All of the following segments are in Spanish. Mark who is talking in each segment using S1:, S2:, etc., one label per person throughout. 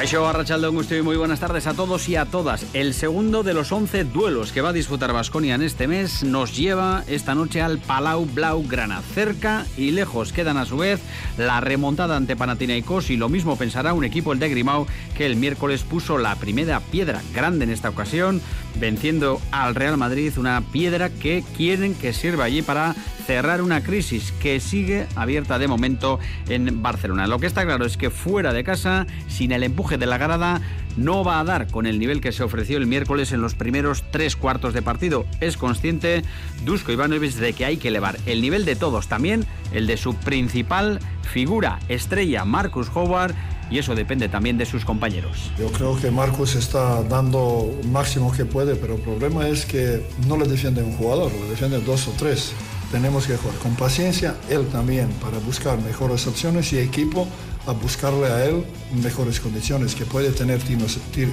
S1: Caixo Arrachaldo muy buenas tardes a todos y a todas. El segundo de los 11 duelos que va a disputar Basconia en este mes nos lleva esta noche al Palau Blau Grana. Cerca y lejos quedan a su vez la remontada ante Panathinaikos y lo mismo pensará un equipo el de Grimao que el miércoles puso la primera piedra grande en esta ocasión, venciendo al Real Madrid, una piedra que quieren que sirva allí para cerrar una crisis que sigue abierta de momento en Barcelona. Lo que está claro es que fuera de casa, sin el empuje de la grada no va a dar con el nivel que se ofreció el miércoles en los primeros tres cuartos de partido. Es consciente Dusko Ivanovic de que hay que elevar el nivel de todos, también el de su principal figura, estrella, Marcus Howard, y eso depende también de sus compañeros.
S2: Yo creo que Marcus está dando máximo que puede, pero el problema es que no le defiende un jugador, le defiende dos o tres. Tenemos que jugar con paciencia, él también, para buscar mejores opciones y equipo a buscarle a él mejores condiciones, que puede tener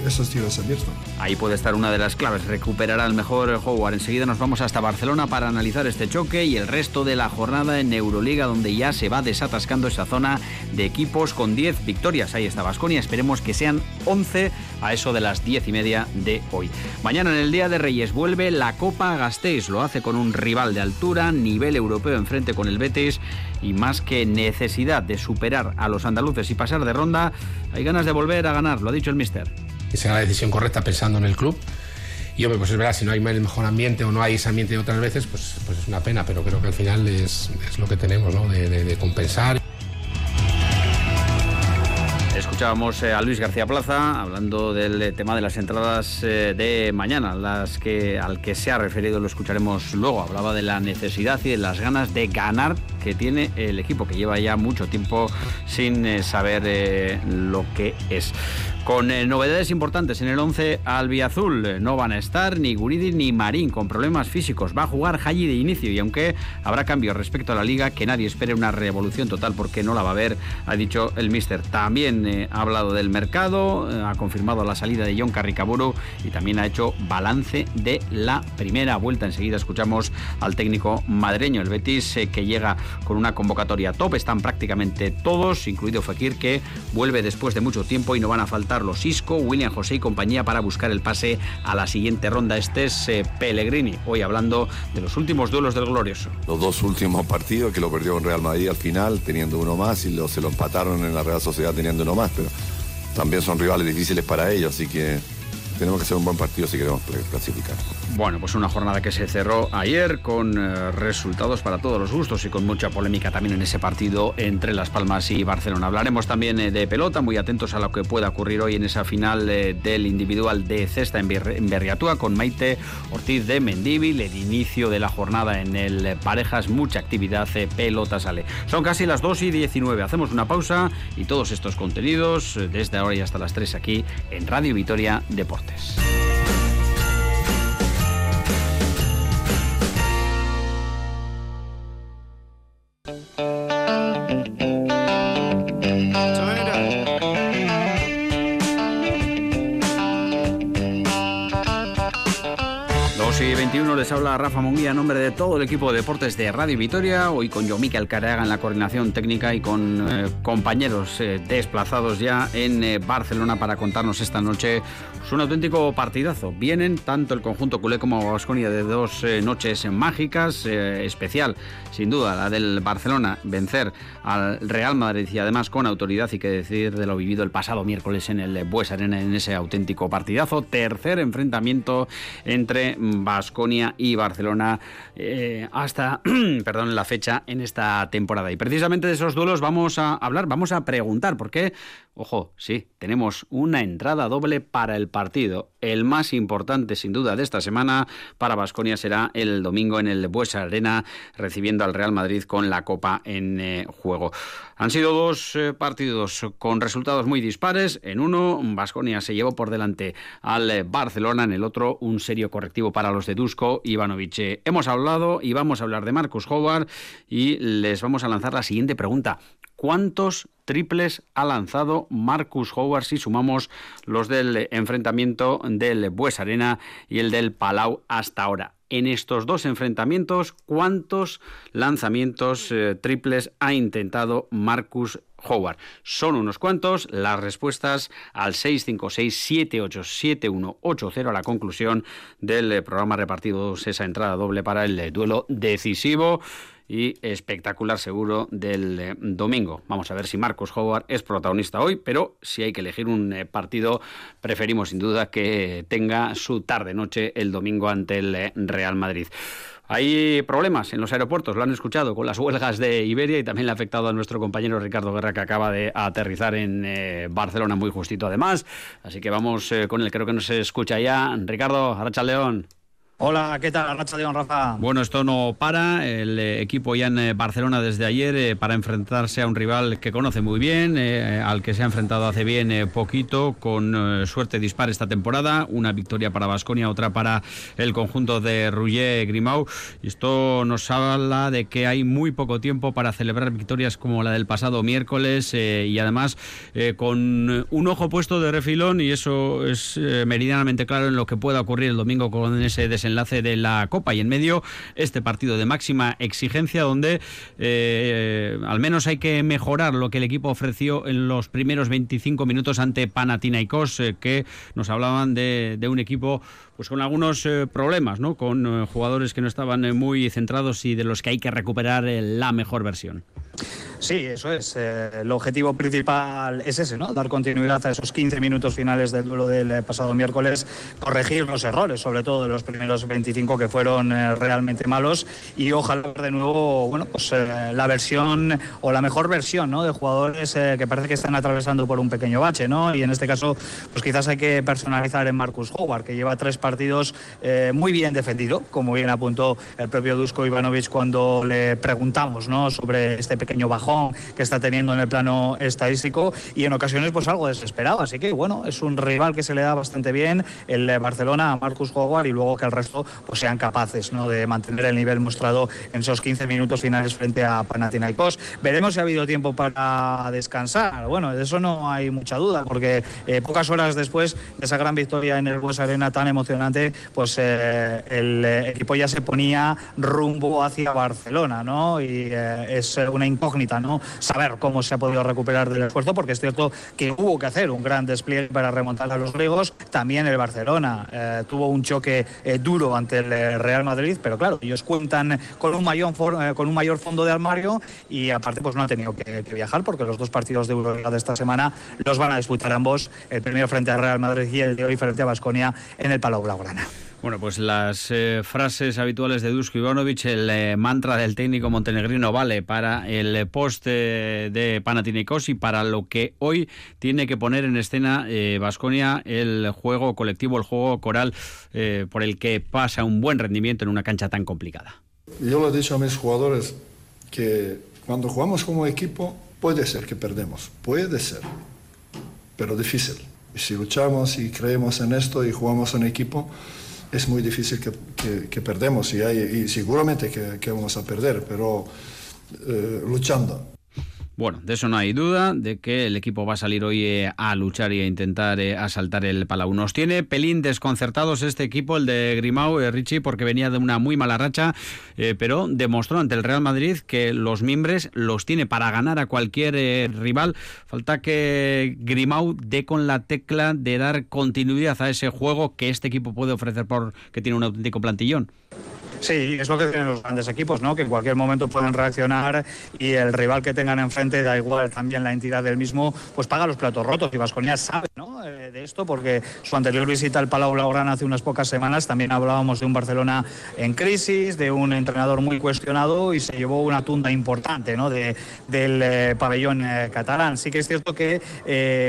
S2: esos tiros abiertos.
S1: Ahí puede estar una de las claves, recuperar al mejor Howard. Enseguida nos vamos hasta Barcelona para analizar este choque y el resto de la jornada en Euroliga, donde ya se va desatascando esa zona de equipos con 10 victorias. Ahí está Basconia, esperemos que sean 11 a eso de las 10 y media de hoy. Mañana en el Día de Reyes vuelve la Copa Gasteiz, lo hace con un rival de altura, nivel europeo enfrente con el Betis y más que necesidad de superar a los andaluces y pasar de ronda, hay ganas de volver a ganar, lo ha dicho el mister.
S3: Esa la decisión correcta pensando en el club. Y hombre, pues es verdad, si no hay el mejor ambiente o no hay ese ambiente de otras veces, pues, pues es una pena, pero creo que al final es, lo que tenemos, ¿no? de compensar.
S1: Escuchábamos eh, a Luis García Plaza hablando del eh, tema de las entradas eh, de mañana, las que al que se ha referido lo escucharemos luego. Hablaba de la necesidad y de las ganas de ganar que tiene el equipo, que lleva ya mucho tiempo sin saber lo que es. Con eh, novedades importantes en el 11 albiazul, eh, no van a estar ni Guridi ni Marín con problemas físicos. Va a jugar Haji de inicio y aunque habrá cambios respecto a la liga, que nadie espere una revolución total porque no la va a haber, ha dicho el míster. También eh, ha hablado del mercado, ha confirmado la salida de John Carricaburu y también ha hecho balance de la primera vuelta. Enseguida escuchamos al técnico madreño, el Betis, que llega con una convocatoria top. Están prácticamente todos, incluido Fekir, que vuelve después de mucho tiempo y no van a faltar Carlos Isco, William José y compañía para buscar el pase a la siguiente ronda. Este es eh, Pellegrini, hoy hablando de los últimos duelos del Glorioso.
S4: Los dos últimos partidos que lo perdió en Real Madrid al final, teniendo uno más, y lo, se lo empataron en la Real Sociedad teniendo uno más, pero también son rivales difíciles para ellos, así que tenemos que hacer un buen partido si queremos clasificar.
S1: Bueno, pues una jornada que se cerró ayer con eh, resultados para todos los gustos y con mucha polémica también en ese partido entre Las Palmas y Barcelona. Hablaremos también eh, de pelota, muy atentos a lo que pueda ocurrir hoy en esa final eh, del individual de cesta en, Berriatúa con Maite Ortiz de Mendíbil, el inicio de la jornada en el Parejas, mucha actividad, pelota sale. Son casi las 2 y 19, hacemos una pausa y todos estos contenidos desde ahora y hasta las 3 aquí en Radio Vitoria Deportes. This. Deportes. 21 les habla Rafa Munguía a nombre de todo el equipo de deportes de Radio Vitoria, hoy con yo Miquel en la coordinación técnica y con eh, compañeros eh, desplazados ya en eh, Barcelona para contarnos esta noche es un auténtico partidazo. Vienen tanto el conjunto culé como Vasconia de dos noches mágicas, especial sin duda la del Barcelona, vencer al Real Madrid y además con autoridad y que decir de lo vivido el pasado miércoles en el Bues Arena en ese auténtico partidazo. Tercer enfrentamiento entre Vasconia y Barcelona eh, hasta perdón, la fecha en esta temporada. Y precisamente de esos duelos vamos a hablar, vamos a preguntar, por qué ojo, sí, tenemos una entrada doble para el partido. El más importante, sin duda, de esta semana para Vasconia será el domingo en el Buesa Arena, recibiendo al Real Madrid con la Copa en eh, juego. Han sido dos eh, partidos con resultados muy dispares. En uno, Vasconia se llevó por delante al Barcelona, en el otro, un serio correctivo para los de Dusko Ivanovic. Hemos hablado y vamos a hablar de Marcus Howard y les vamos a lanzar la siguiente pregunta. ¿Cuántos triples ha lanzado Marcus Howard si sumamos los del enfrentamiento del Bues Arena y el del Palau hasta ahora? En estos dos enfrentamientos, ¿cuántos lanzamientos eh, triples ha intentado Marcus Howard. Son unos cuantos las respuestas al 656-787180 a la conclusión del programa repartido esa entrada doble para el duelo decisivo y espectacular seguro del eh, domingo. Vamos a ver si Marcos Howard es protagonista hoy, pero si hay que elegir un partido, preferimos sin duda que tenga su tarde-noche el domingo ante el Real Madrid. Hay problemas en los aeropuertos, lo han escuchado, con las huelgas de Iberia y también le ha afectado a nuestro compañero Ricardo Guerra que acaba de aterrizar en eh, Barcelona muy justito además. Así que vamos eh, con él, creo que nos escucha ya. Ricardo, Aracha León.
S5: Hola, ¿qué tal? Racha León, Rafa.
S1: Bueno, esto no para. El eh, equipo ya en eh, Barcelona desde ayer eh, para enfrentarse a un rival que conoce muy bien, al que se ha enfrentado hace bien poquito, con suerte dispar esta temporada. Una victoria para Basconia, otra para el conjunto de Rouget Grimau. Esto nos habla de que hay muy poco tiempo para celebrar victorias como la del pasado miércoles y además con un ojo puesto de refilón, y eso es meridianamente claro en lo que pueda ocurrir el domingo con ese desempeño enlace de la Copa y en medio este partido de máxima exigencia donde eh, al menos hay que mejorar lo que el equipo ofreció en los primeros 25 minutos ante Panathinaikos eh, que nos hablaban de, un equipo pues con algunos eh, problemas, ¿no? Con jugadores que no estaban muy centrados y de los que hay que recuperar la mejor versión.
S5: Sí, eso es. Eh, el objetivo principal es ese, ¿no? Dar continuidad a esos 15 minutos finales del duelo del eh, pasado miércoles, corregir los errores, sobre todo de los primeros 25 que fueron eh, realmente malos y ojalá de nuevo, bueno, pues la versión o la mejor versión, ¿no? De jugadores que parece que están atravesando por un pequeño bache, ¿no? Y en este caso, pues quizás hay que personalizar en Marcus Howard, que lleva tres partidos muy bien defendido, como bien apuntó el propio Dusko Ivanovic cuando le preguntamos, ¿no? Sobre este pequeño bajo que está teniendo en el plano estadístico y en ocasiones pues algo desesperado. Así que bueno, es un rival que se le da bastante bien el Barcelona a Marcus Howard y luego que el resto pues sean capaces ¿no? de mantener el nivel mostrado en esos 15 minutos finales frente a Panathinaikos. Veremos si ha habido tiempo para descansar. Bueno, de eso no hay mucha duda porque eh, pocas horas después de esa gran victoria en el Bues Arena tan emocionante, pues eh, el equipo ya se ponía rumbo hacia Barcelona, ¿no? Y eh, es una incógnita ¿no? Saber cómo se ha podido recuperar del esfuerzo, porque es cierto que hubo que hacer un gran despliegue para remontar a los griegos. También el Barcelona eh, tuvo un choque eh, duro ante el eh, Real Madrid, pero claro, ellos cuentan con un mayor, con un mayor fondo de armario y aparte pues no han tenido que, viajar porque los dos partidos de Euroliga de esta semana los van a disputar ambos, el primero frente al Real Madrid y el de hoy frente a Basconia en el Palau Blaugrana.
S1: Bueno, pues las eh, frases habituales de Dusko Ivanovic, el eh, mantra del técnico montenegrino vale para el post de Panathinaikos y para lo que hoy tiene que poner en escena Vasconia eh, el juego colectivo, el juego coral por el que pasa un buen rendimiento en una cancha tan complicada.
S2: Yo le he dicho a mis jugadores que cuando jugamos como equipo puede ser que perdemos, puede ser, pero difícil. Y si luchamos y creemos en esto y jugamos en equipo, es muy difícil que, perdemos y, hay, y seguramente que, vamos a perder, pero eh, luchando.
S1: Bueno, de eso no hay duda, de que el equipo va a salir hoy eh, a luchar y a intentar eh, asaltar el Palau. Nos tiene pelín desconcertados este equipo, el de Grimau, Richie, porque venía de una muy mala racha, pero demostró ante el Real Madrid que los miembros los tiene para ganar a cualquier rival. Falta que Grimau dé con la tecla de dar continuidad a ese juego que este equipo puede ofrecer porque tiene un auténtico plantillón.
S5: Sí, es lo que tienen los grandes equipos, ¿no? Que en cualquier momento pueden reaccionar y el rival que tengan enfrente, da igual también la entidad del mismo, pues paga los platos rotos. Y Vasconia sabe, ¿no? Eh, de esto, porque su anterior visita al Palau Blaugrana hace unas pocas semanas también hablábamos de un Barcelona en crisis, de un entrenador muy cuestionado y se llevó una tunda importante, ¿no? De, del eh, pabellón eh, catalán. Sí que es cierto que,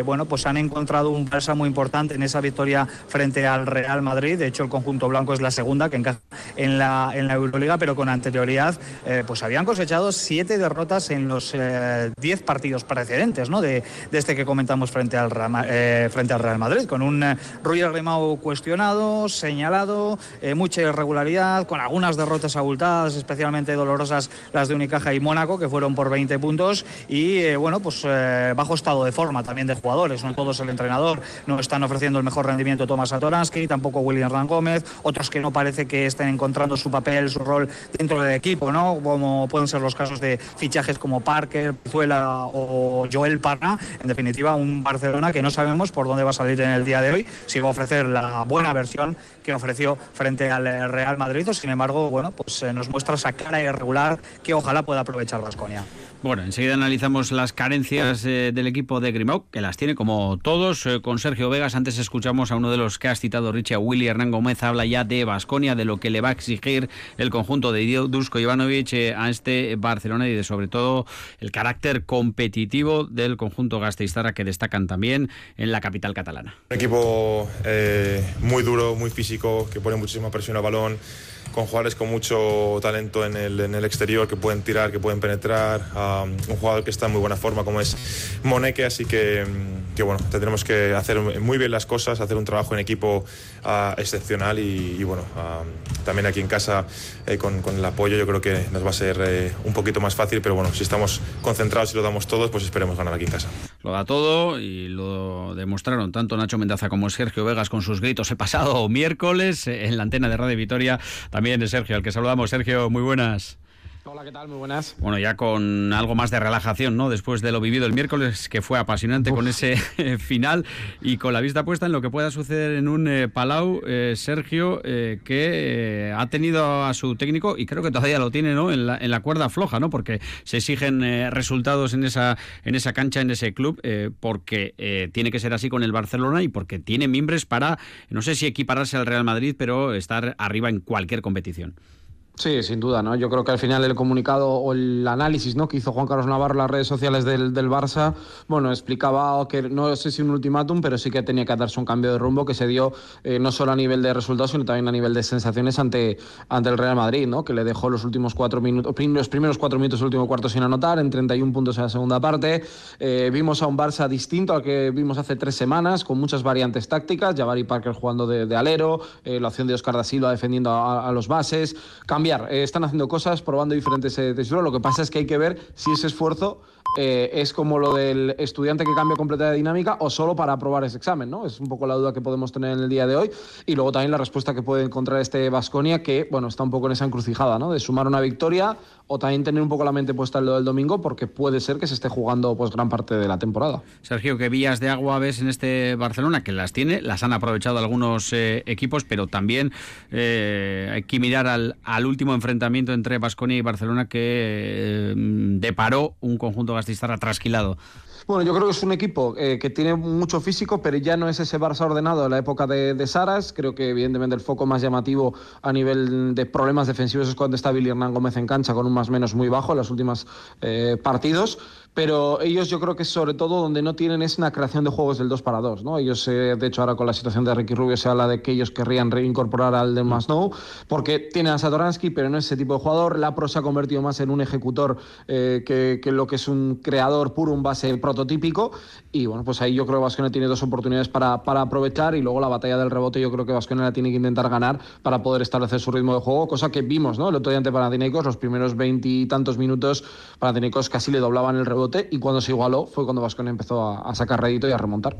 S5: bueno, pues han encontrado un presa muy importante en esa victoria frente al Real Madrid. De hecho, el conjunto blanco es la segunda que encaja en la en la Euroliga, pero con anterioridad eh, pues habían cosechado siete derrotas en los eh, diez partidos precedentes ¿no? de, este que comentamos frente al, eh, frente al Real Madrid, con un Rui Grimau cuestionado, señalado, mucha irregularidad, con algunas derrotas abultadas, especialmente dolorosas las de Unicaja y Mónaco, que fueron por 20 puntos, y bueno, pues bajo estado de forma también de jugadores, no todos el entrenador, no están ofreciendo el mejor rendimiento Tomás Atoransky, tampoco William Ran Gómez, otros que no parece que estén encontrando su papel, su rol dentro del equipo, ¿no? Como pueden ser los casos de fichajes como Parker, Zuela o Joel Parra. En definitiva, un Barcelona que no sabemos por dónde va a salir en el día de hoy, si va a ofrecer la buena versión que ofreció frente al Real Madrid, o sin embargo, bueno, pues eh, nos muestra esa cara irregular que ojalá pueda aprovechar Vasconia.
S1: Bueno, enseguida analizamos las carencias eh, del equipo de Grimau, que las tiene como todos, eh, con Sergio Vegas. Antes escuchamos a uno de los que has citado, Richie, Willy Hernán Gómez, habla ya de Basconia, de lo que le va a exigir el conjunto de Dusko Ivanovic eh, a este Barcelona y de sobre todo el carácter competitivo del conjunto gasteiztarra que destacan también en la capital catalana.
S6: Un equipo muy duro, muy físico, que pone muchísima presión al balón con jugadores con mucho talento en el, en el exterior que pueden tirar, que pueden penetrar, un jugador que está en muy buena forma como es Moneke, así que, que bueno, tendremos que hacer muy bien las cosas, hacer un trabajo en equipo excepcional y, bueno, también aquí en casa eh, con, el apoyo yo creo que nos va a ser eh, un poquito más fácil, pero bueno, si estamos concentrados y lo damos todos, pues esperemos ganar aquí en casa.
S1: Lo da todo y lo demostraron tanto Nacho Mendaza como Sergio Vegas con sus gritos el pasado miércoles en la antena de Radio Vitoria. También Sergio, al que saludamos. Sergio, muy buenas.
S7: Hola, ¿qué tal? Muy buenas.
S1: Bueno, ya con algo más de relajación, ¿no? Después de lo vivido el miércoles, que fue apasionante con ese final y con la vista puesta en lo que pueda suceder en un eh, Palau, eh, Sergio, eh, que ha tenido a su técnico, y creo que todavía lo tiene, ¿no? En la, en la cuerda floja, ¿no? Porque se exigen resultados en esa, en esa cancha, en ese club, porque tiene que ser así con el Barcelona y porque tiene mimbres para, no sé si equipararse al Real Madrid, pero estar arriba en cualquier competición.
S7: Sí, sin duda, ¿no? Yo creo que al final el comunicado o el análisis ¿no? que hizo Juan Carlos Navarro en las redes sociales del, del Barça, bueno, explicaba que no sé si un ultimátum, pero sí que tenía que darse un cambio de rumbo que se dio eh, no solo a nivel de resultados, sino también a nivel de sensaciones ante, ante el Real Madrid, ¿no? Que le dejó los últimos cuatro minutos, los primeros cuatro minutos del último cuarto sin anotar, en 31 puntos en la segunda parte. Eh, vimos a un Barça distinto al que vimos hace tres semanas, con muchas variantes tácticas, Jabari Parker jugando de, de alero, eh, la opción de Oscar da Silva defendiendo a, a los bases, eh, están haciendo cosas, probando diferentes eh, Lo que pasa es que hay que ver si ese esfuerzo eh, es como lo del estudiante que cambia completa de dinámica o solo para aprobar ese examen, ¿no? Es un poco la duda que podemos tener en el día de hoy. Y luego también la respuesta que puede encontrar este Vasconia, que, bueno, está un poco en esa encrucijada, ¿no? De sumar una victoria o también tener un poco la mente puesta en lo del domingo, porque puede ser que se esté jugando pues gran parte de la temporada.
S1: Sergio, ¿qué vías de agua ves en este Barcelona? Que las tiene, las han aprovechado algunos eh, equipos, pero también eh, hay que mirar al, al último enfrentamiento entre Vasconia y Barcelona que deparó un conjunto Gastistarra trasquilado.
S7: Bueno, yo creo que es un equipo eh, que tiene mucho físico, pero ya no es ese Barça ordenado de la época de, de, Saras. Creo que evidentemente el foco más llamativo a nivel de problemas defensivos es cuando está Billy Hernán Gómez en cancha con un más menos muy bajo en los últimos eh, partidos pero ellos yo creo que sobre todo donde no tienen es una creación de juegos del 2 para 2, ¿no? Ellos, eh, de hecho, ahora con la situación de Ricky Rubio se habla de que ellos querrían reincorporar al Del Masnou, porque tienen a Satoransky, pero no es ese tipo de jugador. Lapro se ha convertido más en un ejecutor eh, que, que, lo que es un creador puro, un base prototípico, y bueno, pues ahí yo creo que Vasconia tiene dos oportunidades para, para aprovechar, y luego la batalla del rebote yo creo que Vasconia la tiene que intentar ganar para poder establecer su ritmo de juego, cosa que vimos, ¿no? El otro día ante Panathinaikos, los primeros veintitantos minutos, Panathinaikos casi le doblaban el rebote y cuando se igualó fue cuando Vasconia empezó a, sacar rédito y a remontar.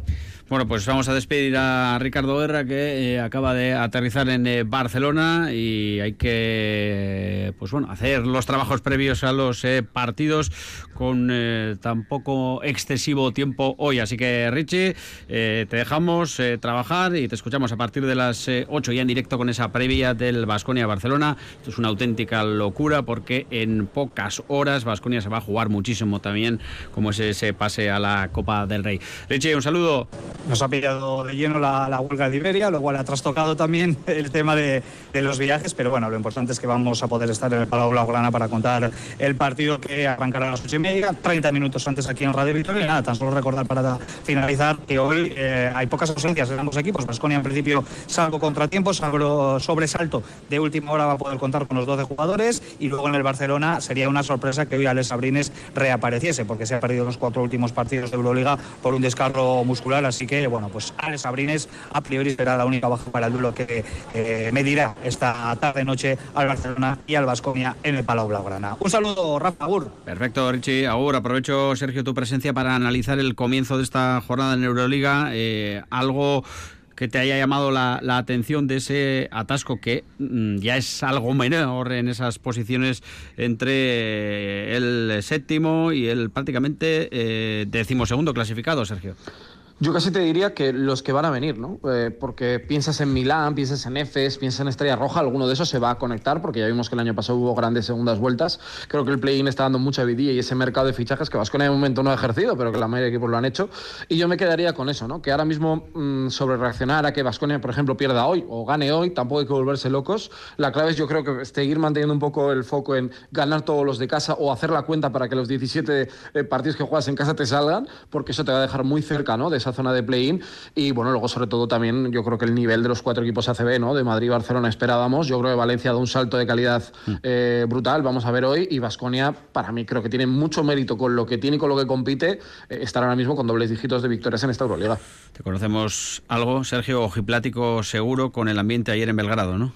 S1: Bueno, pues vamos a despedir a Ricardo Guerra que eh, acaba de aterrizar en eh, Barcelona y hay que pues bueno, hacer los trabajos previos a los eh, partidos con eh, tan poco excesivo tiempo hoy. Así que Richie, te dejamos trabajar y te escuchamos a partir de las 8 ya en directo con esa previa del Vasconia Barcelona. Esto es una auténtica locura porque en pocas horas Vasconia se va a jugar muchísimo también como ese, ese pase a la Copa del Rey. Richie, un saludo.
S5: Nos ha pillado de lleno la, huelga de Iberia, lo cual ha trastocado también el tema de, los viajes, pero bueno, lo importante es que vamos a poder estar en el Palau Blaugrana para contar el partido que arrancará a las ocho y media, 30 minutos antes aquí en Radio Victoria. Nada, tan solo recordar para finalizar que hoy eh, hay pocas ausencias en ambos equipos. Vasconia en principio salvo contratiempos, salvo sobresalto de última hora va a poder contar con los 12 jugadores y luego en el Barcelona sería una sorpresa que hoy Alex Sabrines reapareciese porque se ha perdido los cuatro últimos partidos de Euroliga por un descarro muscular. Así que, bueno, pues Alex Sabrines a priori será la única baja para el duelo que eh, medirá esta tarde-noche al Barcelona y al Vasconia en el Palau Blaugrana. Un saludo, Rafa Agur.
S1: Perfecto, Richie. Agur, aprovecho, Sergio, tu presencia para analizar el comienzo de esta jornada en Euroliga. Eh, algo que te haya llamado la, atención de ese atasco que mm, ya es algo menor en esas posiciones entre el séptimo y el prácticamente eh, decimosegundo clasificado, Sergio.
S7: Yo casi te diría que los que van a venir, ¿no? Eh, porque piensas en Milán, piensas en Efes, piensas en Estrella Roja, alguno de esos se va a conectar, porque ya vimos que el año pasado hubo grandes segundas vueltas. Creo que el play-in está dando mucha vidilla y ese mercado de fichajes que Vasconia un momento no ha ejercido, pero que la mayoría de equipos lo han hecho. Y yo me quedaría con eso, ¿no? Que ahora mismo mm, sobre reaccionar a que Vasconia, por ejemplo, pierda hoy o gane hoy, tampoco hay que volverse locos. La clave es, yo creo que seguir manteniendo un poco el foco en ganar todos los de casa o hacer la cuenta para que los 17 eh, partidos que juegas en casa te salgan, porque eso te va a dejar muy cerca, ¿no? De zona de play-in. Y bueno, luego sobre todo también yo creo que el nivel de los cuatro equipos ACB, ¿no? De Madrid y Barcelona esperábamos. Yo creo que Valencia ha dado un salto de calidad mm. eh, brutal, vamos a ver hoy. Y Vasconia, para mí, creo que tiene mucho mérito con lo que tiene y con lo que compite, eh, estar ahora mismo con dobles dígitos de victorias en esta Euroliga.
S1: Te conocemos algo, Sergio, ojiplático seguro con el ambiente ayer en Belgrado, ¿no?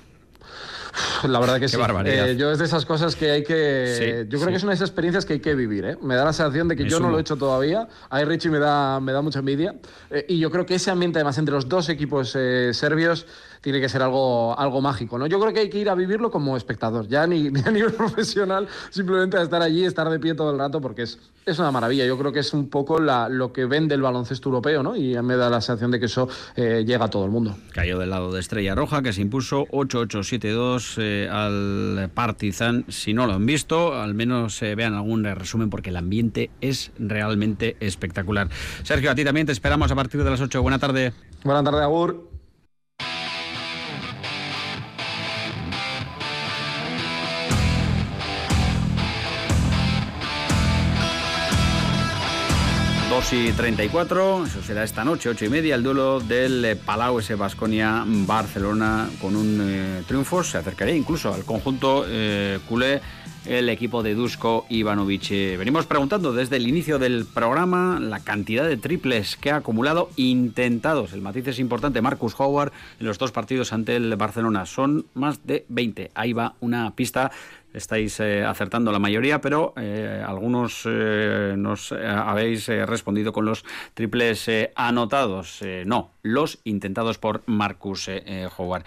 S7: La verdad que sí. Eh, yo es de esas cosas que hay que. yo creo que es una de esas experiencias que hay que vivir. ¿eh? Me da la sensación de que yo no lo he hecho todavía. Ahí Richie me da, me da mucha envidia. Eh, y yo creo que ese ambiente, además, entre los dos equipos serbios, tiene que ser algo, algo mágico. ¿no? Yo creo que hay que ir a vivirlo como espectador, ya ni, ni a nivel profesional, simplemente a estar allí, estar de pie todo el rato, porque es, es una maravilla. Yo creo que es un poco la, lo que vende el baloncesto europeo, ¿no? Y me da la sensación de que eso llega a todo el mundo.
S1: Cayó del lado de Estrella Roja, que se impuso 8-8-7-2 eh, al Partizan. Si no lo han visto, al menos eh, vean algún resumen porque el ambiente es realmente espectacular. Sergio, a ti también te esperamos a partir de las 8. Buena tarde.
S7: Buena tarde, Agur.
S1: 2 y 34, eso será esta noche, 8 y media, el duelo del eh, Palau ese Basconia Barcelona con un eh, triunfo. Se acercaría incluso al conjunto eh, culé el equipo de Dusko Ivanovic. Venimos preguntando desde el inicio del programa la cantidad de triples que ha acumulado intentados. El matiz es importante. Marcus Howard en los dos partidos ante el Barcelona son más de 20. Ahí va una pista estáis eh, acertando la mayoría, pero eh, algunos eh, nos habéis respondido con los triples anotados. no, los intentados por Marcus Howard.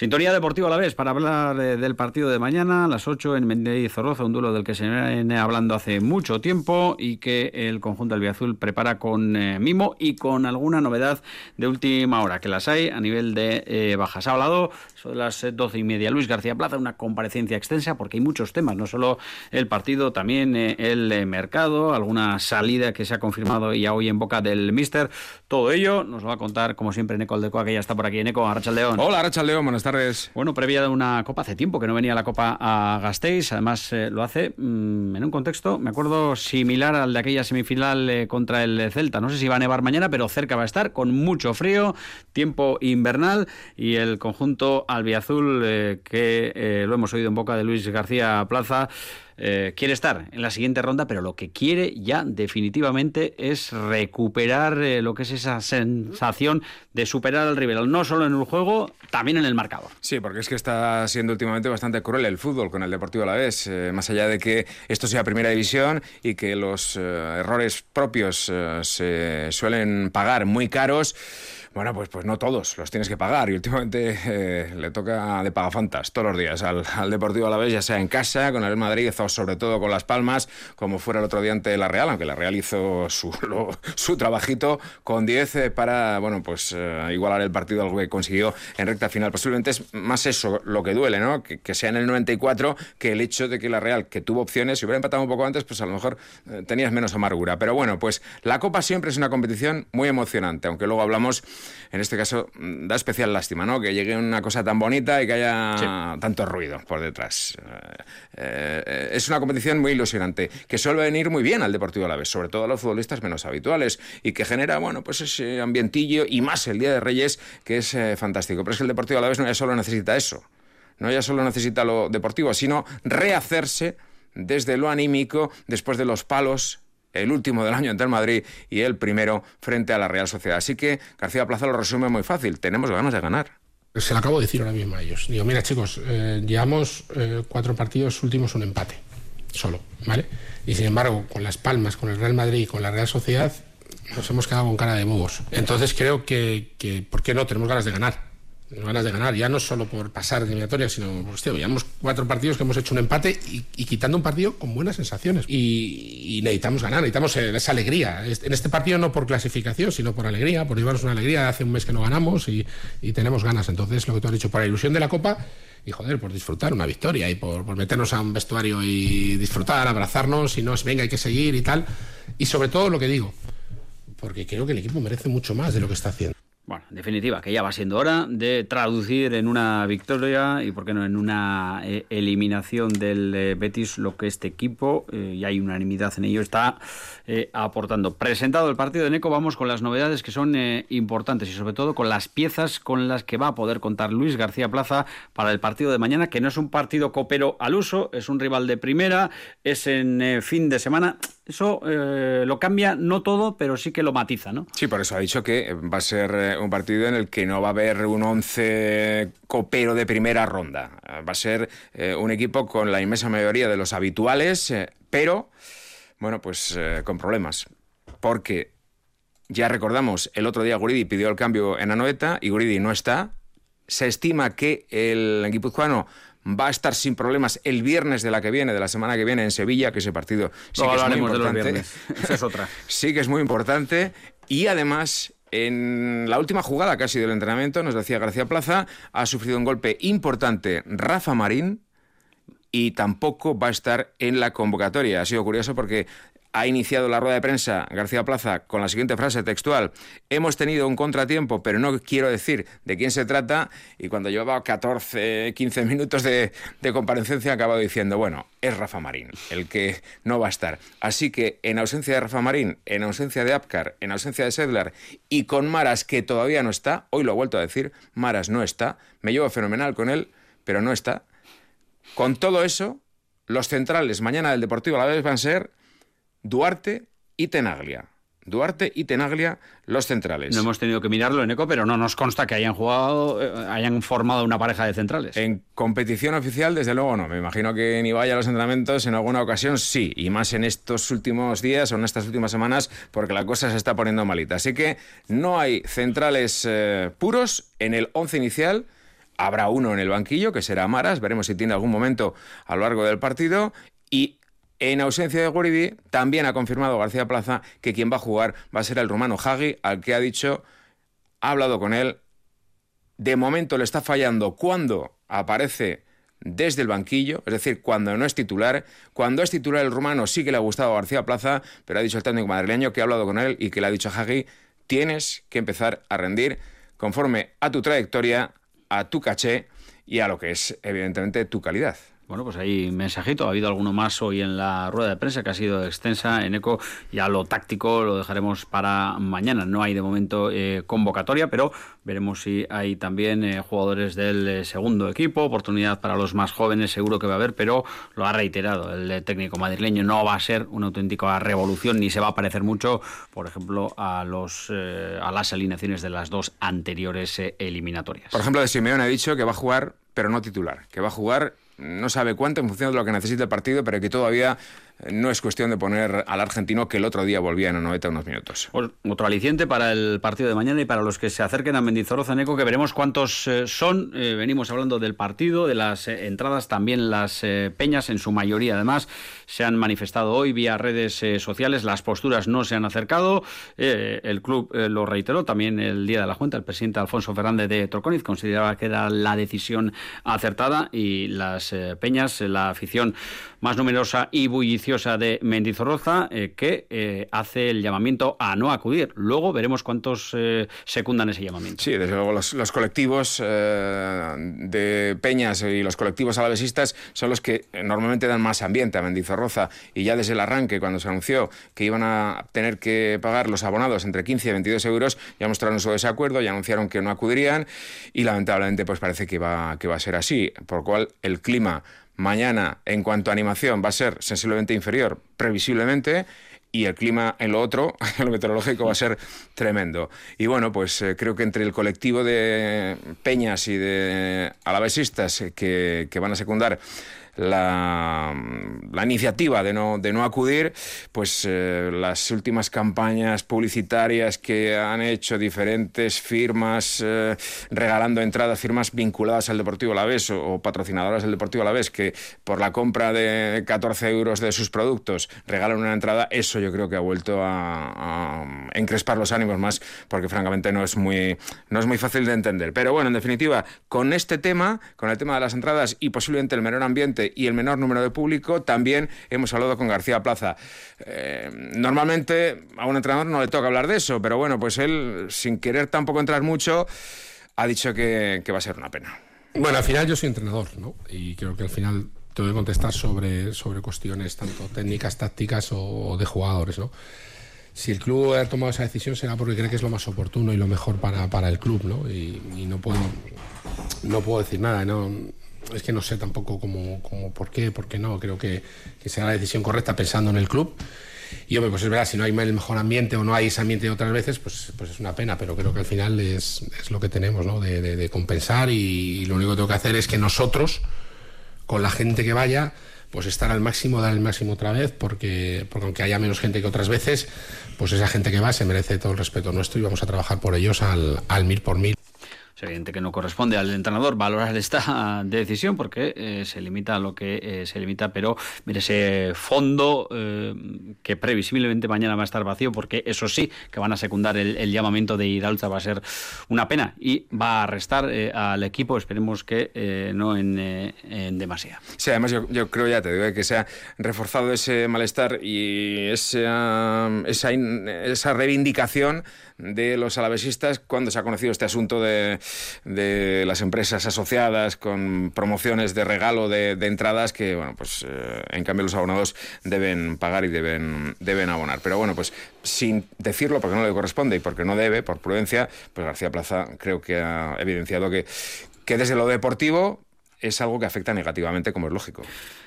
S1: Sintonía deportiva a la vez para hablar del partido de mañana a las 8 en Mendey Zorroza, un duelo del que se viene hablando hace mucho tiempo y que el conjunto albiazul prepara con mimo y con alguna novedad de última hora, que las hay a nivel de bajas. Ha hablado son las eh, doce y media. Luis García Plaza, una comparecencia extensa porque hay muchos temas, no solo el partido, también eh, el eh, mercado, alguna salida que se ha confirmado ya hoy en boca del Mister. Todo ello nos lo va a contar, como siempre, Neco Aldecoa, que ya está por aquí. Neco, León.
S8: Hola, León, buenas tardes.
S1: Bueno, previa de una copa, hace tiempo que no venía la copa a Gasteiz, además lo hace mm, en un contexto, me acuerdo, similar al de aquella semifinal contra el Celta. No sé si va a nevar mañana, pero cerca va a estar, con mucho frío, tiempo invernal y el conjunto albiazul, eh, que eh, lo hemos oído en boca de Luis García Plaza, eh, quiere estar en la siguiente ronda, pero lo que quiere ya definitivamente es recuperar lo que es esa sensación de superar al rival, no solo en el juego, también en el marcador.
S8: Sí, porque es que está siendo últimamente bastante cruel el fútbol con el Deportivo Alavés, más allá de que esto sea primera división y que los errores propios se suelen pagar muy caros. Bueno, pues, pues no todos, los tienes que pagar. Y últimamente eh, le toca de pagafantas todos los días al, al Deportivo Alavés, ya sea en casa, con el Madrid o sobre todo con Las Palmas, como fuera el otro día ante la Real, aunque la Real hizo su, su trabajito con 10 eh, para, bueno, pues eh, igualar el partido, algo que consiguió en recta final. Posiblemente es más eso lo que duele, ¿no? Que, que, sea en el 94 que el hecho de que la Real, que tuvo opciones, si hubiera empatado un poco antes, pues a lo mejor tenías menos amargura. Pero bueno, pues la Copa siempre es una competición muy emocionante, aunque luego hablamos en este caso mm, da especial lástima, ¿no? Que llegue una cosa tan bonita y que haya tanto ruido por detrás. Eh, es una competición muy ilusionante, que suele venir muy bien al Deportivo a la vez, sobre todo a los futbolistas menos habituales, y que genera, bueno, pues ese ambientillo y más el Día de Reyes, que es fantástico. Pero es que el Deportivo a la vez no ya solo necesita eso no ya solo necesita lo deportivo, sino rehacerse desde lo anímico después de los palos el último del año ante el Madrid y el primero frente a la Real Sociedad. Así que García Plaza lo resume muy fácil. Tenemos ganas de ganar.
S3: Se lo acabo de decir ahora mismo a ellos. Digo, mira chicos, eh, llevamos eh, cuatro partidos últimos un empate, solo, ¿vale? Y sin embargo, con las palmas, con el Real Madrid y con la Real Sociedad, nos hemos quedado con cara de bobos. Entonces creo que ¿por qué no? Tenemos ganas de ganar ganas de ganar, ya no solo por pasar eliminatoria, sino, tío, llevamos cuatro partidos que hemos hecho un empate y, quitando un partido con buenas sensaciones. Y, necesitamos ganar, necesitamos eh, esa alegría. En este partido no por clasificación, sino por alegría, por llevarnos una alegría. Hace un mes que no ganamos y, tenemos ganas. Entonces, lo que tú has dicho, por la ilusión de la Copa y joder, por disfrutar una victoria y por, por, meternos a un vestuario y disfrutar, abrazarnos y no es venga, hay que seguir y tal. Y sobre todo lo que digo, porque creo que el equipo merece mucho más de lo que está haciendo.
S1: Bueno, en definitiva, que ya va siendo hora de traducir en una victoria y, por qué no, en una eh, eliminación del eh, Betis lo que este equipo, eh, y hay unanimidad en ello, está aportando. Presentado el partido de Neco, vamos con las novedades que son importantes y sobre todo con las piezas con las que va a poder contar Luis García Plaza para el partido de mañana, que no es un partido copero al uso, es un rival de primera, es en fin de semana eso eh, lo cambia, no todo, pero sí que lo matiza, ¿no?
S8: Sí, por eso ha dicho que va a ser eh, un partido en el que no va a haber un once copero de primera ronda. Va a ser eh, un equipo con la inmensa mayoría de los habituales, pero, bueno, pues con problemas. Porque ya recordamos, el otro día Guridi pidió el cambio en Anoeta y Guridi no está. Se estima que el guipuzcoano va a estar sin problemas el viernes de la que viene, de la semana que viene en Sevilla, que ese partido sí que es muy importante.
S1: es otra.
S8: sí que es muy importante y además en la última jugada que ha sido el entrenamiento, nos decía García Plaza, ha sufrido un golpe importante Rafa Marín y tampoco va a estar en la convocatoria. Ha sido curioso porque ha iniciado la rueda de prensa García Plaza con la siguiente frase textual. Hemos tenido un contratiempo, pero no quiero decir de quién se trata. Y cuando llevaba 14, 15 minutos de, de comparecencia, ha acabado diciendo, bueno, es Rafa Marín el que no va a estar. Así que en ausencia de Rafa Marín, en ausencia de Apcar, en ausencia de Sedlar y con Maras, que todavía no está, hoy lo he vuelto a decir, Maras no está, me llevo fenomenal con él, pero no está. Con todo eso, los centrales mañana del Deportivo a la vez van a ser Duarte y Tenaglia. Duarte y Tenaglia, los centrales.
S1: No hemos tenido que mirarlo en ECO, pero no nos consta que hayan jugado, eh, hayan formado una pareja de centrales.
S8: En competición oficial, desde luego no. Me imagino que ni vaya a los entrenamientos en alguna ocasión sí, y más en estos últimos días o en estas últimas semanas, porque la cosa se está poniendo malita. Así que no hay centrales eh, puros en el once inicial. Habrá uno en el banquillo, que será Maras, veremos si tiene algún momento a lo largo del partido. Y en ausencia de Guridi, también ha confirmado García Plaza que quien va a jugar va a ser el rumano Hagi, al que ha dicho, ha hablado con él, de momento le está fallando cuando aparece desde el banquillo, es decir, cuando no es titular. Cuando es titular el rumano sí que le ha gustado a García Plaza, pero ha dicho el técnico madrileño que ha hablado con él y que le ha dicho a Hagi, tienes que empezar a rendir conforme a tu trayectoria, a tu caché y a lo que es evidentemente tu calidad.
S1: Bueno, pues hay mensajito. Ha habido alguno más hoy en la rueda de prensa que ha sido extensa en eco. Ya lo táctico lo dejaremos para mañana. No hay de momento eh, convocatoria, pero veremos si hay también eh, jugadores del eh, segundo equipo. Oportunidad para los más jóvenes, seguro que va a haber, pero lo ha reiterado el técnico madrileño. No va a ser una auténtica revolución ni se va a parecer mucho, por ejemplo, a, los, a las alineaciones de las dos anteriores eliminatorias.
S8: Por ejemplo, de Simeone ha dicho que va a jugar, pero no titular, que va a jugar no sabe cuánto en función de lo que necesite el partido, pero que todavía no es cuestión de poner al argentino que el otro día volvía en 90 unos minutos.
S1: Otro aliciente para el partido de mañana y para los que se acerquen a Mendizorroza Neco, que veremos cuántos eh, son. Eh, venimos hablando del partido, de las eh, entradas, también las peñas, en su mayoría además, se han manifestado hoy vía redes sociales, las posturas no se han acercado. el club lo reiteró también el día de la Junta, el presidente Alfonso Fernández de Troconiz consideraba que era la decisión acertada y las peñas, la afición más numerosa y bullición religiosa de Mendizorroza eh, que eh, hace el llamamiento a no acudir. Luego veremos cuántos secundan ese llamamiento.
S8: Sí, desde luego los, colectivos de peñas y los colectivos alavesistas son los que normalmente dan más ambiente a Mendizorroza y ya desde el arranque, cuando se anunció que iban a tener que pagar los abonados entre 15 y 22 euros, ya mostraron su desacuerdo, ya anunciaron que no acudirían y lamentablemente pues parece que va, que va a ser así, por lo cual el clima mañana en cuanto a animación va a ser sensiblemente inferior, previsiblemente, y el clima en lo otro, en lo meteorológico, va a ser tremendo. Y bueno, pues eh, creo que entre el colectivo de peñas y de alavesistas que, que van a secundar la, iniciativa de no, de no acudir, pues eh, las últimas campañas publicitarias que han hecho diferentes firmas eh, regalando entradas, firmas vinculadas al Deportivo Alavés o, o, patrocinadoras del Deportivo Alavés que por la compra de 14 euros de sus productos regalan una entrada, eso yo creo que ha vuelto a, encrespar los ánimos más porque francamente no es muy no es muy fácil de entender. Pero bueno, en definitiva, con este tema, con el tema de las entradas y posiblemente el menor ambiente y el menor número de público, también hemos hablado con García Plaza. Eh, normalmente a un entrenador no le toca hablar de eso, pero bueno, pues él, sin querer tampoco entrar mucho, ha dicho que, va a ser una pena.
S3: Bueno, al final yo soy entrenador, ¿no? Y creo que al final tengo que contestar sobre, sobre cuestiones tanto técnicas, tácticas o, de jugadores, ¿no? si el club ha tomado esa decisión será porque cree que es lo más oportuno y lo mejor para, para el club, ¿no? Y, y, no puedo no puedo decir nada, ¿no? Es que no sé tampoco cómo, cómo por qué, por qué no. Creo que, que será la decisión correcta pensando en el club. Y hombre, pues es verdad, si no hay el mejor ambiente o no hay ese ambiente otras veces, pues, pues es una pena, pero creo que al final es, es lo que tenemos, ¿no? De, de, compensar y, lo único que tengo que hacer es que nosotros, con la gente que vaya, pues estar al máximo, dar el máximo otra vez, porque, porque aunque haya menos gente que otras veces, pues esa gente que va se merece todo el respeto nuestro y vamos a trabajar por ellos al, al mil por mil.
S1: Evidente que no corresponde al entrenador valorar esta decisión porque eh, se limita a lo que eh, se limita, pero mire, ese fondo eh, que previsiblemente mañana va a estar vacío porque eso sí, que van a secundar el, llamamiento de Hidalza va a ser una pena y va a restar al equipo, esperemos que no en, en demasía.
S8: Sí, además yo, yo, creo, ya te digo, que se ha reforzado ese malestar y esa, esa, esa reivindicación de los alavesistas cuando se ha conocido este asunto de, de las empresas asociadas con promociones de regalo de, entradas que, bueno, pues eh, en cambio los abonados deben pagar y deben, deben abonar. Pero bueno, pues sin decirlo porque no le corresponde y porque no debe, por prudencia, pues García Plaza creo que ha evidenciado que, que desde lo deportivo es algo que afecta negativamente, como es lógico.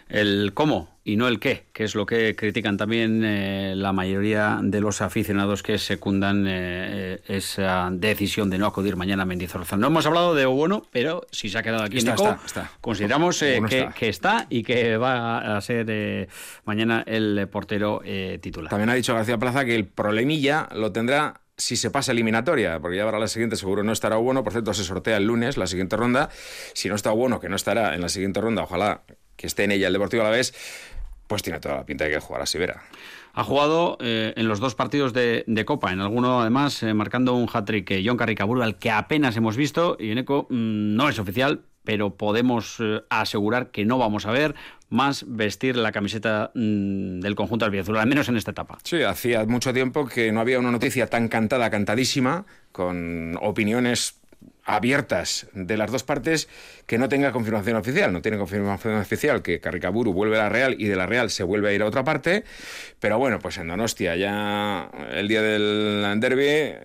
S1: El cómo y no el qué, que es lo que critican también eh, la mayoría de los aficionados que secundan eh, esa decisión de no acudir mañana a Mendizorroza. No hemos hablado de bueno, pero si se ha quedado aquí
S8: está,
S1: Nico,
S8: está,
S1: consideramos eh, que, está. y que va a ser mañana el portero titular.
S8: También ha dicho García Plaza que el problemilla lo tendrá si se pasa eliminatoria, porque ya para la siguiente seguro no estará bueno. Por cierto, se sortea el lunes la siguiente ronda. Si no está bueno, que no estará en la siguiente ronda, ojalá que esté en ella el Deportivo a la vez, pues tiene toda la pinta de que jugará Sibera.
S1: Ha jugado eh, en los dos partidos de, Copa, en alguno además eh, marcando un hat-trick eh, John Carricaburu, al que apenas hemos visto, y en Eco mm, no es oficial, pero podemos asegurar que no vamos a ver más vestir la camiseta mm, del conjunto albiazul, al menos en esta etapa.
S8: Sí, hacía mucho tiempo que no había una noticia tan cantada, cantadísima, con opiniones abiertas de las dos partes que no tenga confirmación oficial. No tiene confirmación oficial que Carricaburu vuelve a la Real y de la Real se vuelve a ir a otra parte. Pero bueno, pues en Donostia ya el día del derby,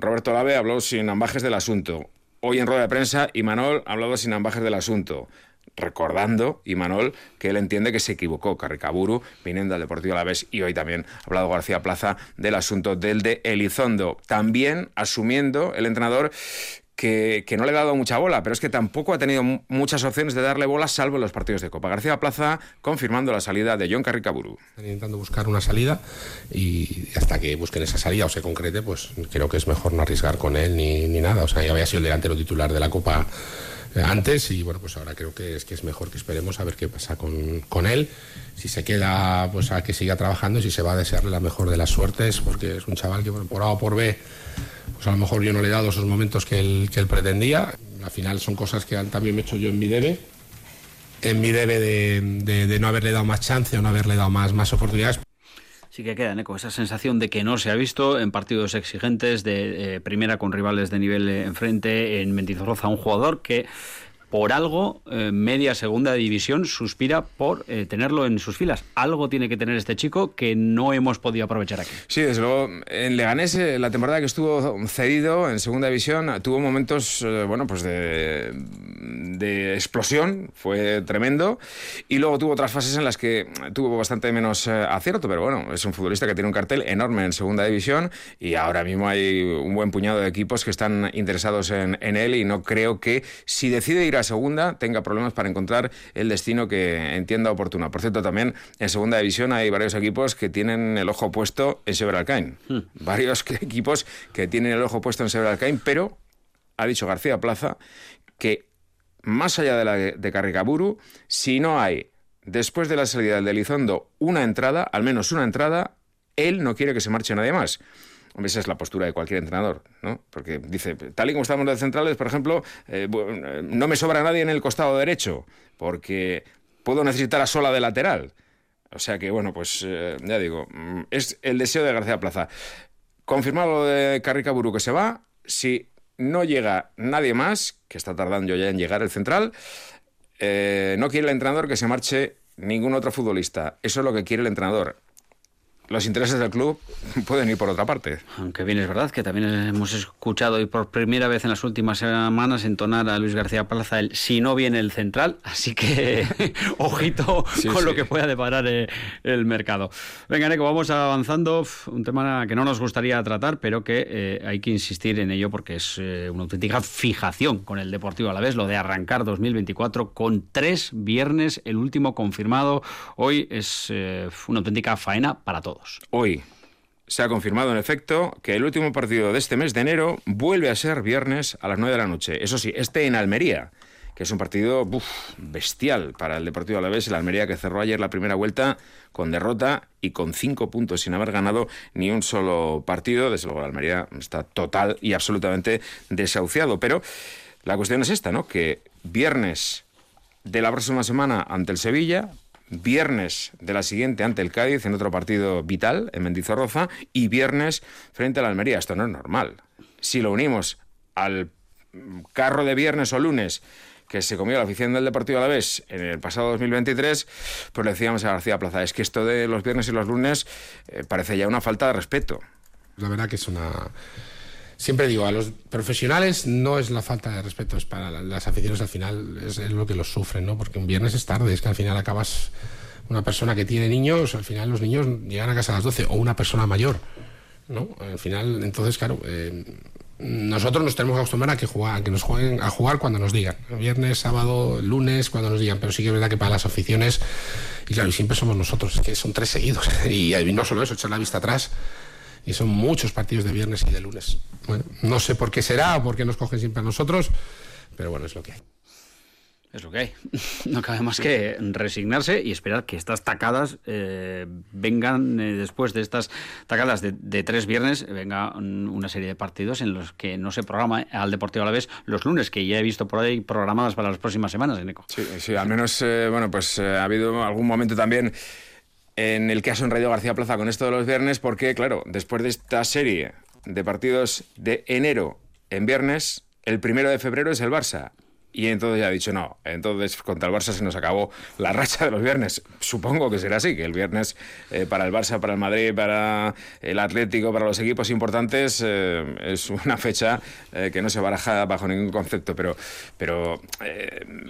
S8: Roberto Lave habló sin ambajes del asunto. Hoy en rueda de prensa, Imanol ha hablado sin ambajes del asunto recordando, Imanol, que él entiende que se equivocó Carricaburu viniendo al Deportivo Alavés y hoy también ha hablado García Plaza del asunto del de Elizondo. También asumiendo el entrenador que, no le ha dado mucha bola, pero es que tampoco ha tenido muchas opciones de darle bola salvo en los partidos de Copa. García Plaza confirmando la salida de John Carricaburu.
S3: Están intentando buscar una salida y hasta que busquen esa salida o se concrete, pues creo que es mejor no arriesgar con él ni, ni nada. O sea, ya había sido el delantero titular de la Copa eh, antes y bueno, pues ahora creo que es que es mejor que esperemos a ver qué pasa con, con él. Si se queda, pues a que siga trabajando y si se va a desearle la mejor de las suertes, porque es un chaval que por A o por B, pues a lo mejor yo no le he dado esos momentos que él, que él pretendía. Al final son cosas que también me he hecho yo en mi debe en mi debe de, no haberle dado más chance o no haberle dado más, más oportunidades.
S1: Sí que queda con esa sensación de que no se ha visto en partidos exigentes de eh, primera con rivales de nivel enfrente en Mendizorroza, un jugador que por algo eh, media segunda división suspira por eh, tenerlo en sus filas. Algo tiene que tener este chico que no hemos podido aprovechar aquí.
S8: Sí, desde luego. En Leganés, eh, la temporada que estuvo cedido en segunda división, tuvo momentos, bueno, pues de, de, explosión, fue tremendo. Y luego tuvo otras fases en las que tuvo bastante menos acierto, pero bueno, es un futbolista que tiene un cartel enorme en segunda división y ahora mismo hay un buen puñado de equipos que están interesados en, en él y no creo que si decide ir a segunda tenga problemas para encontrar el destino que entienda oportuno. Por cierto, también en segunda división hay varios equipos que tienen el ojo puesto en Severalcain. Hmm. Varios equipos que tienen el ojo puesto en Severalcain, pero ha dicho García Plaza que más allá de la de Carricaburu, si no hay después de la salida del Elizondo una entrada, al menos una entrada, él no quiere que se marche nadie más. Esa es la postura de cualquier entrenador, ¿no? Porque dice, tal y como estamos de centrales, por ejemplo, eh, no me sobra nadie en el costado derecho, porque puedo necesitar a sola de lateral. O sea que, bueno, pues eh, ya digo, mm, es el deseo de García Plaza. Confirmado de Carricaburu que se va, si no llega nadie más, que está tardando ya en llegar el central, eh, no quiere el entrenador que se marche ningún otro futbolista. Eso es lo que quiere el entrenador los intereses del club pueden ir por otra parte.
S1: Aunque bien es verdad que también hemos escuchado y por primera vez en las últimas semanas entonar a Luis García Plaza el si no viene el central, así que ojito con lo que pueda deparar eh, el mercado. Venga, Neco, vamos avanzando. Un tema que no nos gustaría tratar, pero que eh, hay que insistir en ello porque es eh, una auténtica fijación con el Deportivo a la vez, lo de arrancar 2024 con tres viernes, el último confirmado. Hoy es una auténtica faena para todos.
S8: Hoy se ha confirmado en efecto que el último partido de este mes de enero vuelve a ser viernes a las 9 de la noche. Eso sí, este en Almería, que es un partido bestial para el Deportivo Alavés, el Almería que cerró ayer la primera vuelta con derrota y con cinco puntos sin haber ganado ni un solo partido. Desde luego, el Almería está total y absolutamente desahuciado. Pero la cuestión es esta, ¿no? Que viernes de la próxima semana ante el Sevilla, viernes de la siguiente ante el Cádiz en otro partido vital en Mendizorroza y viernes frente a la Almería. Esto no es normal. Si lo unimos al carro de viernes o lunes que se comió la afición del Deportivo Alavés en el pasado 2023, pues le decíamos a García Plaza, es que esto de los viernes y los lunes eh, parece ya una falta de respeto.
S3: La verdad que es una... Siempre digo, a los profesionales no es la falta de respeto, es para las aficiones al final, es, lo que los sufren, ¿no? Porque un viernes es tarde, es que al final acabas una persona que tiene niños, al final los niños llegan a casa a las 12, o una persona mayor, ¿no? Al final, entonces, claro, eh, nosotros nos tenemos que acostumbrar a que, jugar, que nos jueguen a jugar cuando nos digan. Viernes, sábado, lunes, cuando nos digan. Pero sí que es verdad que para las aficiones, y claro, y siempre somos nosotros, es que son tres seguidos. Y no solo eso, echar la vista atrás y son muchos partidos de viernes y de lunes. Bueno, no sé por qué será o por qué nos cogen siempre a nosotros, pero bueno, es lo que hay.
S1: Es lo que hay. No cabe más que resignarse y esperar que estas tacadas eh, vengan eh, después de estas tacadas de, tres viernes, venga una serie de partidos en los que no se programa al Deportivo a la vez los lunes, que ya he visto por ahí programadas para las próximas semanas, Eneco.
S8: Sí, sí, al menos, eh, bueno, pues ha habido algún momento también en el que ha sonreído García Plaza con esto de los viernes, porque, claro, después de esta serie de partidos de enero en viernes, el primero de febrero es el Barça. Y entonces ya ha dicho, no, entonces contra el Barça se nos acabó la racha de los viernes. Supongo que será así, que el viernes eh, para el Barça, para el Madrid, para el Atlético, para los equipos importantes, eh, es una fecha eh, que no se baraja bajo ningún concepto. Pero, pero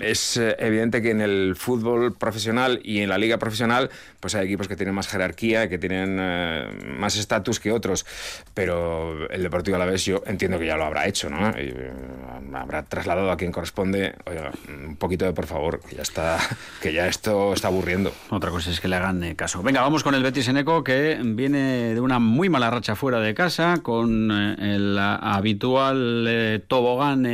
S8: es evidente que en el fútbol profesional y en la liga profesional, pues hay equipos que tienen más jerarquía, que tienen más estatus que otros. Pero el Deportivo a la vez yo entiendo que ya lo habrá hecho, ¿no? Y, habrá trasladado a quien corresponde oiga, un poquito de por favor, que ya está, que ya esto está aburriendo.
S1: Otra cosa es que le hagan eh, caso. Venga, vamos con el Betis Eneco, que viene de una muy mala racha fuera de casa, con eh, el habitual eh, tobogán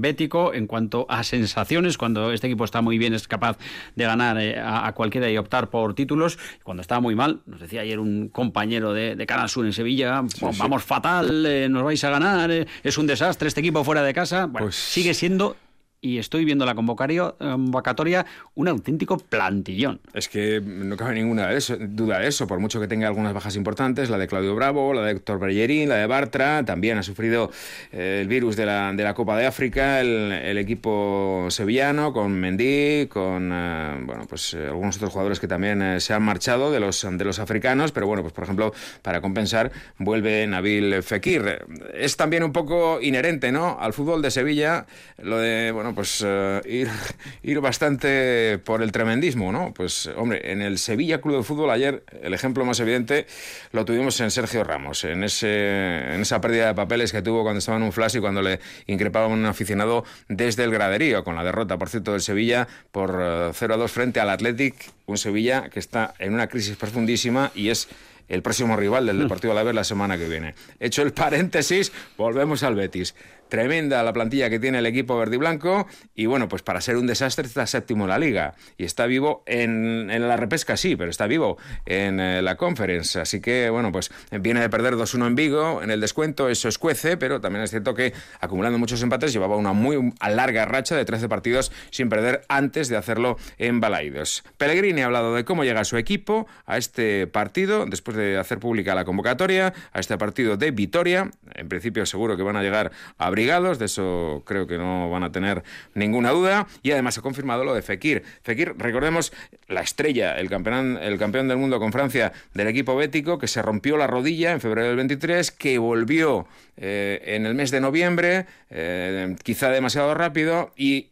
S1: bético en cuanto a sensaciones, cuando este equipo está muy bien es capaz de ganar a, cualquiera y optar por títulos, cuando está muy mal, nos decía ayer un compañero de, de Canal Sur en Sevilla, vamos fatal, nos vais a ganar, es un desastre este equipo fuera de casa, bueno, pues sigue siendo y estoy viendo la convocatoria un auténtico plantillón.
S8: Es que no cabe ninguna duda de eso, por mucho que tenga algunas bajas importantes, la de Claudio Bravo, la de Héctor Bellerín, la de Bartra, también ha sufrido eh, el virus de la, de la Copa de África, el, equipo sevillano, con Mendy, con eh, bueno, pues, eh, algunos otros jugadores que también se han marchado de los, de los africanos, pero bueno, pues por ejemplo, para compensar, vuelve Nabil Fekir. Es también un poco inherente, ¿no? Al fútbol de Sevilla, lo de, bueno, pues ir, ir bastante por el tremendismo, ¿no? Pues, hombre, en el Sevilla Club de Fútbol ayer, el ejemplo más evidente lo tuvimos en Sergio Ramos, en, ese, en esa pérdida de papeles que tuvo cuando estaba en un flash y cuando le increpaba un aficionado desde el graderío, con la derrota, por cierto, del Sevilla por 0 a 2 frente al Athletic, un Sevilla que está en una crisis profundísima y es el próximo rival del mm. Deportivo Alavés la semana que viene. Hecho el paréntesis, volvemos al Betis. Tremenda la plantilla que tiene el equipo verde y blanco y bueno, pues para ser un desastre está séptimo en la liga y está vivo en, la repesca, sí, pero está vivo en eh, la conference. Así que bueno, pues viene de perder 2-1 en Vigo, en el descuento eso escuece, pero también es cierto que acumulando muchos empates llevaba una muy larga racha de 13 partidos sin perder antes de hacerlo en Balaidos. Pellegrini ha hablado de cómo llega su equipo a este partido después de hacer pública la convocatoria, a este partido de Vitoria. En principio seguro que van a llegar a abrir de eso creo que no van a tener ninguna duda. Y además ha confirmado lo de Fekir. Fekir, recordemos, la estrella, el campeón, el campeón del mundo con Francia del equipo bético, que se rompió la rodilla en febrero del 23, que volvió eh, en el mes de noviembre, eh, quizá demasiado rápido, y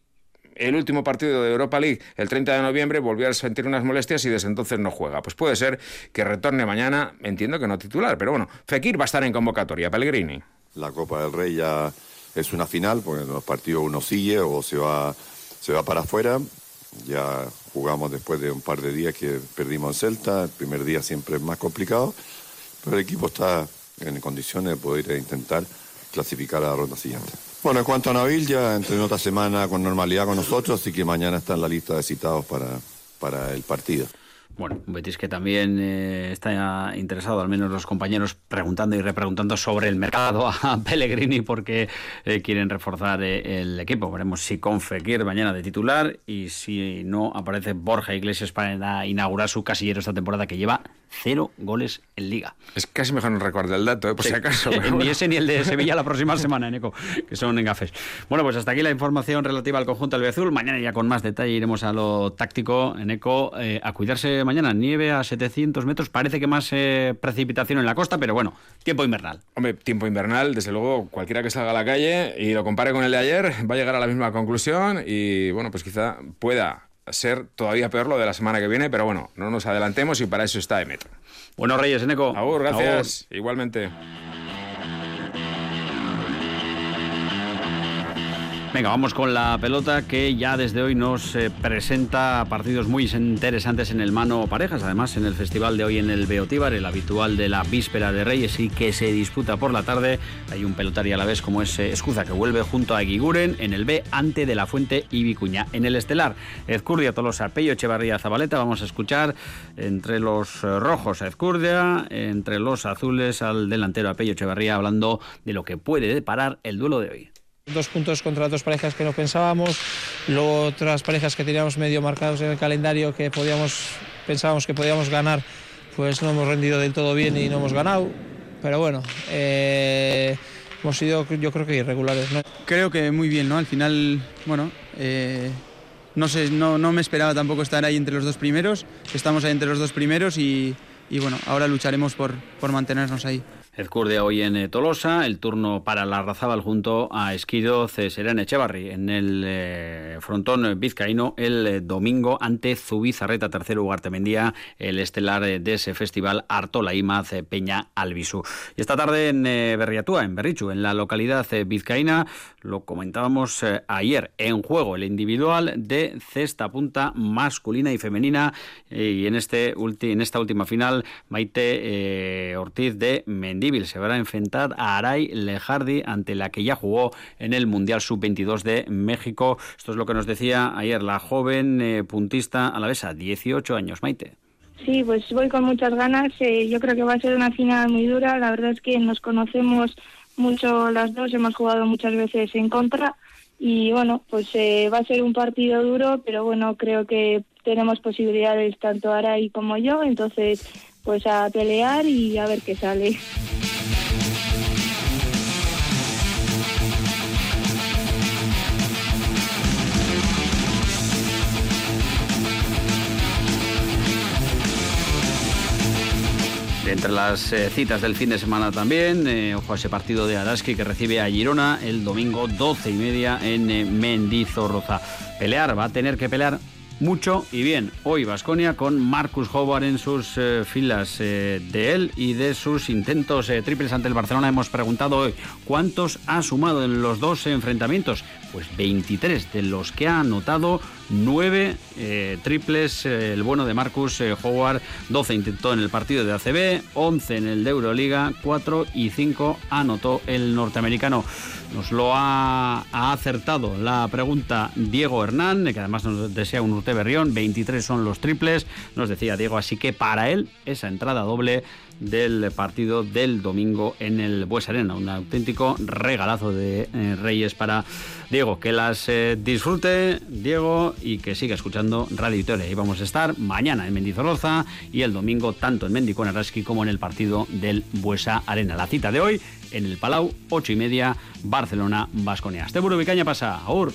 S8: el último partido de Europa League, el 30 de noviembre, volvió a sentir unas molestias y desde entonces no juega. Pues puede ser que retorne mañana, entiendo que no titular, pero bueno, Fekir va a estar en convocatoria, Pellegrini.
S4: La Copa del Rey ya es una final, porque en los partidos uno sigue o se va, se va para afuera. Ya jugamos después de un par de días que perdimos en Celta, el primer día siempre es más complicado, pero el equipo está en condiciones de poder intentar clasificar a la ronda siguiente. Bueno, en cuanto a Nabil, ya entrenó otra semana con normalidad con nosotros, así que mañana está en la lista de citados para, para el partido.
S1: Bueno, un Betis que también eh, está interesado, al menos los compañeros, preguntando y repreguntando sobre el mercado a Pellegrini porque eh, quieren reforzar eh, el equipo. Veremos si con Fekir mañana de titular y si no aparece Borja Iglesias para inaugurar su casillero esta temporada que lleva cero goles en Liga.
S8: Es casi mejor no recuerdo el dato, por si acaso.
S1: ni ese ni el de Sevilla la próxima semana, Eco, que son en gafes. Bueno, pues hasta aquí la información relativa al conjunto Azul. Mañana ya con más detalle iremos a lo táctico, en Eco, a cuidarse mañana. Nieve a 700 metros, parece que más eh, precipitación en la costa, pero bueno, tiempo invernal.
S8: Hombre, tiempo invernal, desde luego, cualquiera que salga a la calle y lo compare con el de ayer, va a llegar a la misma conclusión y bueno, pues quizá pueda ser todavía peor lo de la semana que viene, pero bueno, no nos adelantemos y para eso está Emetro.
S1: Buenos Reyes, Eneco.
S8: Agur, gracias. Igualmente.
S1: Venga, vamos con la pelota que ya desde hoy nos eh, presenta partidos muy interesantes en el mano parejas. Además, en el festival de hoy en el Beotíbar, el habitual de la víspera de Reyes y que se disputa por la tarde, hay un pelotario a la vez como es eh, Escuza que vuelve junto a Guiguren en el B ante de la Fuente y Vicuña. En el estelar, Ezcurdia, Tolosa, Pello, Echevarría, Zabaleta, vamos a escuchar entre los eh, rojos a Ezcurdia, entre los azules al delantero a Pello Echevarría hablando de lo que puede deparar el duelo de hoy.
S9: Dos puntos contra dos parejas que no pensábamos, luego otras parejas que teníamos medio marcados en el calendario que podíamos, pensábamos que podíamos ganar, pues no hemos rendido del todo bien y no hemos ganado. Pero bueno, eh, hemos sido yo creo que irregulares.
S10: Creo que muy bien, ¿no? Al final, bueno, eh, no, sé, no, no, me esperaba tampoco estar ahí entre los dos primeros, estamos ahí entre los dos primeros y, y bueno, ahora lucharemos por, por mantenernos ahí.
S1: Ezcurdia hoy en eh, Tolosa, el turno para la Razábal junto a Esquido Cesarán Echevarri en el eh, frontón vizcaíno el eh, domingo ante Zubizarreta, tercero Ugartemendía, el estelar de ese festival Artola Imaz Peña Albisu. Y esta tarde en Berriatúa, en Berrichu, en la localidad vizcaína, lo comentábamos ayer, en juego el individual de cesta punta masculina y femenina y en, este en esta última final Maite Ortiz de Mendí se va a enfrentar a Aray Lejardi, ante la que ya jugó en el Mundial Sub-22 de México. Esto es lo que nos decía ayer la joven eh, puntista alavesa, 18 años. Maite.
S11: Sí, pues voy con muchas ganas. Eh, yo creo que va a ser una final muy dura. La verdad es que nos conocemos mucho las dos, hemos jugado muchas veces en contra y bueno, pues eh, va a ser un partido duro, pero bueno, creo que tenemos posibilidades tanto Aray como yo, entonces pues a pelear y a ver qué sale.
S1: Entre las eh, citas del fin de semana también, eh, ojo a ese partido de Araski que recibe a Girona el domingo 12 y media en eh, Mendizorroza. Pelear, va a tener que pelear mucho y bien. Hoy Vasconia con Marcus Howard en sus eh, filas eh, de él y de sus intentos eh, triples ante el Barcelona. Hemos preguntado hoy cuántos ha sumado en los dos enfrentamientos. Pues 23 de los que ha anotado 9 triples el bueno de Marcus Howard. 12 intentó en el partido de ACB, 11 en el de Euroliga, 4 y 5 anotó el norteamericano. Nos lo ha, ha, acertado la pregunta Diego Hernán, que además nos desea un Urte Berrión. 23 son los triples, nos decía Diego. Así que para él, esa entrada doble del partido del domingo en el Bues Arena. Un auténtico regalazo de eh, Reyes para Diego. Que las eh, disfrute, Diego, y que siga escuchando Radio Victoria. Ahí vamos a estar mañana en Mendizorroza y el domingo tanto en Mendicón Araski como en el partido del Buesa Arena. La cita de hoy en el Palau, 8 y media, Barcelona, Vasconia. Este Buru Vicaña pasa. Aur.